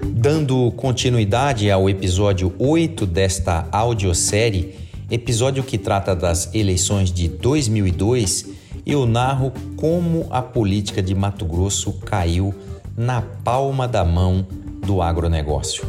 Dando continuidade ao episódio 8 desta audiosérie, episódio que trata das eleições de 2002, eu narro como a política de Mato Grosso caiu na palma da mão do agronegócio.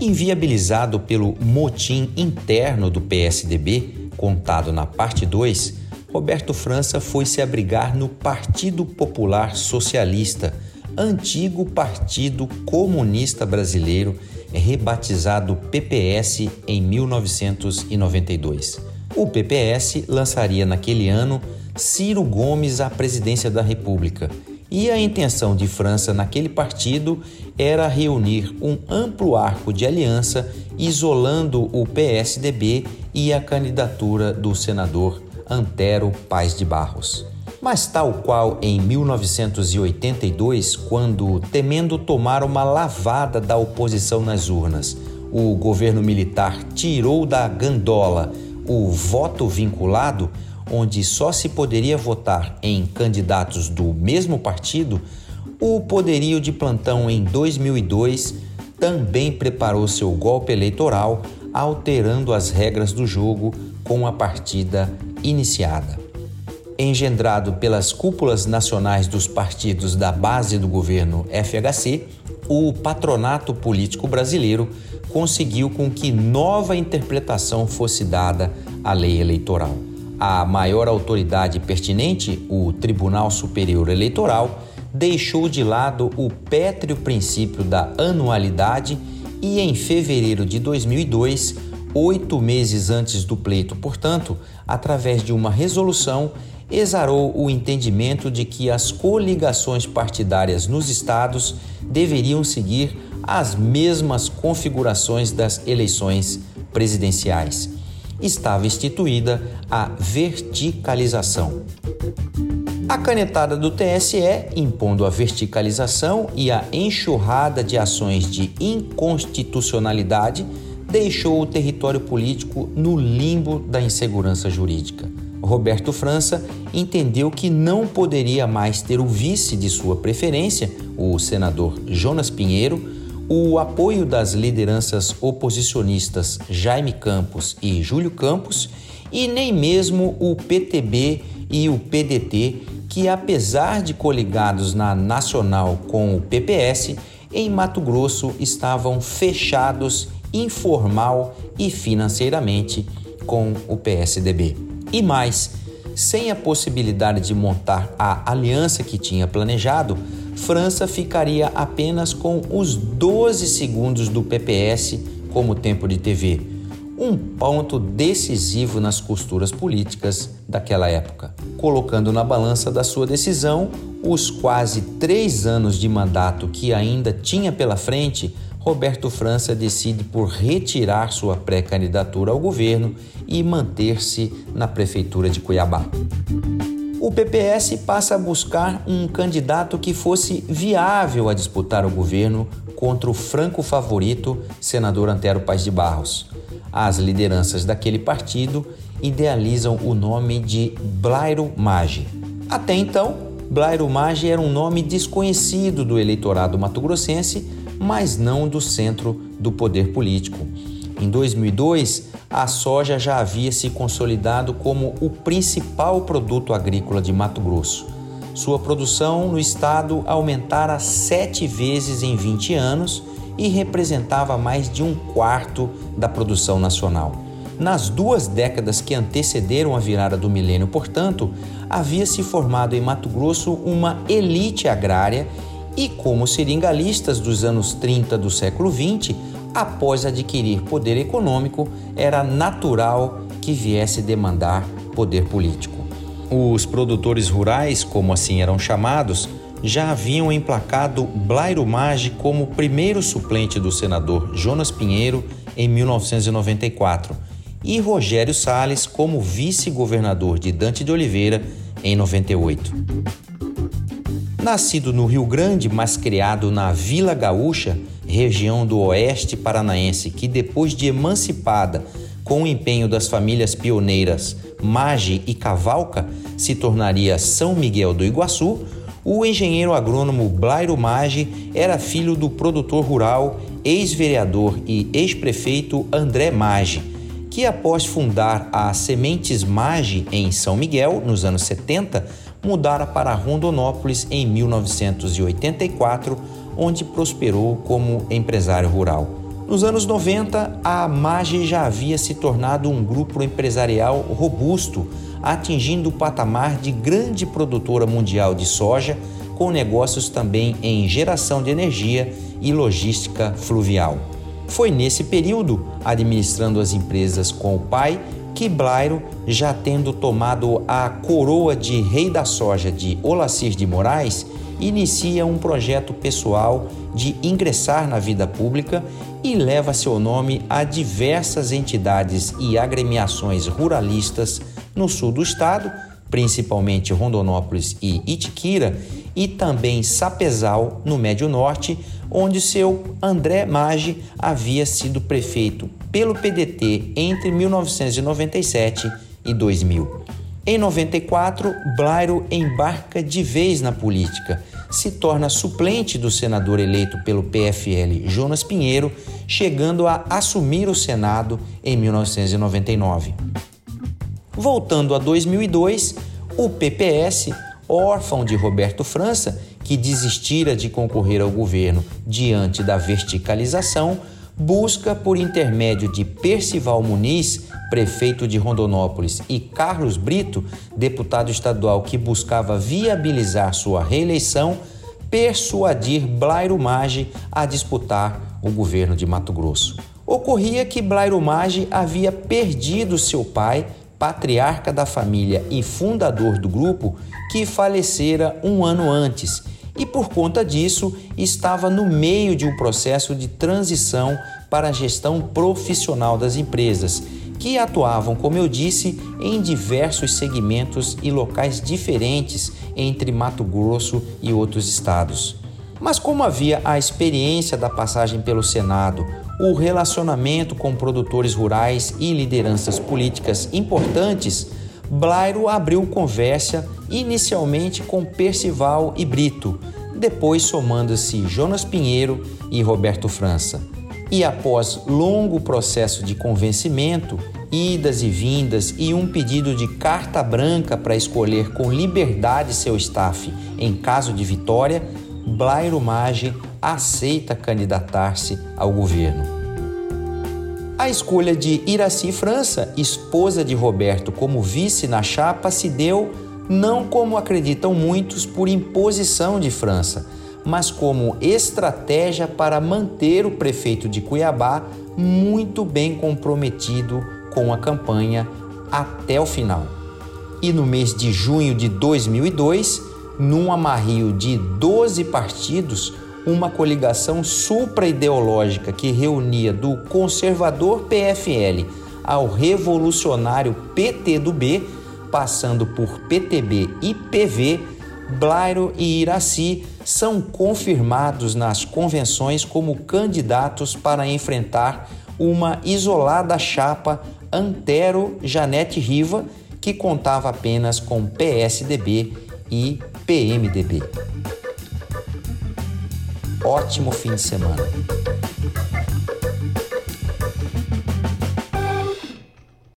Inviabilizado pelo motim interno do PSDB, contado na parte 2, Roberto França foi se abrigar no Partido Popular Socialista antigo Partido Comunista Brasileiro, rebatizado PPS em 1992. O PPS lançaria naquele ano Ciro Gomes à presidência da República. E a intenção de França naquele partido era reunir um amplo arco de aliança, isolando o PSDB e a candidatura do senador Antero Paz de Barros. Mas, tal qual em 1982, quando, temendo tomar uma lavada da oposição nas urnas, o governo militar tirou da gandola o voto vinculado, onde só se poderia votar em candidatos do mesmo partido, o poderio de plantão em 2002 também preparou seu golpe eleitoral, alterando as regras do jogo com a partida iniciada engendrado pelas cúpulas nacionais dos partidos da base do governo FHC, o patronato político brasileiro conseguiu com que nova interpretação fosse dada à lei eleitoral. A maior autoridade pertinente, o Tribunal Superior Eleitoral, deixou de lado o pétreo princípio da anualidade e, em fevereiro de 2002, oito meses antes do pleito, portanto, através de uma resolução, exarou o entendimento de que as coligações partidárias nos estados deveriam seguir as mesmas configurações das eleições presidenciais. Estava instituída a verticalização. A canetada do TSE, impondo a verticalização e a enxurrada de ações de inconstitucionalidade, deixou o território político no limbo da insegurança jurídica. Roberto França entendeu que não poderia mais ter o vice de sua preferência, o senador Jonas Pinheiro, o apoio das lideranças oposicionistas Jaime Campos e Júlio Campos e nem mesmo o PTB e o PDT, que apesar de coligados na nacional com o PPS, em Mato Grosso estavam fechados informal e financeiramente com o PSDB. E mais, sem a possibilidade de montar a aliança que tinha planejado, França ficaria apenas com os 12 segundos do PPS como tempo de TV, um ponto decisivo nas costuras políticas daquela época, colocando na balança da sua decisão os quase três anos de mandato que ainda tinha pela frente Roberto França decide por retirar sua pré-candidatura ao governo e manter-se na prefeitura de Cuiabá. O PPS passa a buscar um candidato que fosse viável a disputar o governo contra o franco favorito, senador Antero Paz de Barros. As lideranças daquele partido idealizam o nome de Blairo Maggi. Até então, Blairo Maggi era um nome desconhecido do eleitorado mato-grossense mas não do centro do poder político. Em 2002, a soja já havia se consolidado como o principal produto agrícola de Mato Grosso. Sua produção no estado aumentara sete vezes em 20 anos e representava mais de um quarto da produção nacional. Nas duas décadas que antecederam a virada do milênio, portanto, havia se formado em Mato Grosso uma elite agrária e como seringalistas dos anos 30 do século 20, após adquirir poder econômico, era natural que viesse demandar poder político. Os produtores rurais, como assim eram chamados, já haviam emplacado Blairo Maggi como primeiro suplente do senador Jonas Pinheiro em 1994 e Rogério Salles como vice-governador de Dante de Oliveira em 98. Nascido no Rio Grande, mas criado na Vila Gaúcha, região do oeste paranaense, que depois de emancipada com o empenho das famílias pioneiras Mage e Cavalca, se tornaria São Miguel do Iguaçu, O engenheiro agrônomo Blairo Maggi era filho do produtor rural, ex-vereador e ex-prefeito André Maggi, que após fundar a Sementes Maggi em São Miguel, nos anos 70, mudara para Rondonópolis em 1984, onde prosperou como empresário rural. Nos anos 90, a Maggi já havia se tornado um grupo empresarial robusto, atingindo o patamar de grande produtora mundial de soja, com negócios também em geração de energia e logística fluvial. Foi nesse período, administrando as empresas com o pai, que Blairo, já tendo tomado a coroa de rei da soja de Olacir de Moraes, inicia um projeto pessoal de ingressar na vida pública e leva seu nome a diversas entidades e agremiações ruralistas no sul do estado, principalmente Rondonópolis e Itiquira, e também Sapezal, no Médio Norte, onde seu André Maggi havia sido prefeito pelo PDT entre 1997 e 2000. Em 94, Blairo embarca de vez na política, se torna suplente do senador eleito pelo PFL Jonas Pinheiro, chegando a assumir o Senado em 1999. Voltando a 2002, o PPS, órfão de Roberto França, que desistira de concorrer ao governo diante da verticalização, busca, por intermédio de Percival Muniz, prefeito de Rondonópolis, e Carlos Brito, deputado estadual que buscava viabilizar sua reeleição, persuadir Blairo Maggi a disputar o governo de Mato Grosso. Ocorria que Blairo Maggi havia perdido seu pai patriarca da família e fundador do grupo, que falecera um ano antes e, por conta disso, estava no meio de um processo de transição para a gestão profissional das empresas, que atuavam, como eu disse, em diversos segmentos e locais diferentes entre Mato Grosso e outros estados. Mas, como havia a experiência da passagem pelo Senado, o relacionamento com produtores rurais e lideranças políticas importantes, Blairo abriu conversa inicialmente com Percival e Brito, depois somando-se Jonas Pinheiro e Roberto França. E após longo processo de convencimento, idas e vindas e um pedido de carta branca para escolher com liberdade seu staff em caso de vitória, Blairo Maggi aceita candidatar-se ao governo. A escolha de Iraci França, esposa de Roberto, como vice na chapa se deu não como acreditam muitos por imposição de França, mas como estratégia para manter o prefeito de Cuiabá muito bem comprometido com a campanha até o final. E no mês de junho de 2002, num amarrio de 12 partidos, uma coligação supra-ideológica que reunia do conservador PFL ao revolucionário PT do B, passando por PTB e PV, Blairo e Iraci são confirmados nas convenções como candidatos para enfrentar uma isolada chapa Antero Janete Riva, que contava apenas com PSDB e PMDB. Ótimo fim de semana.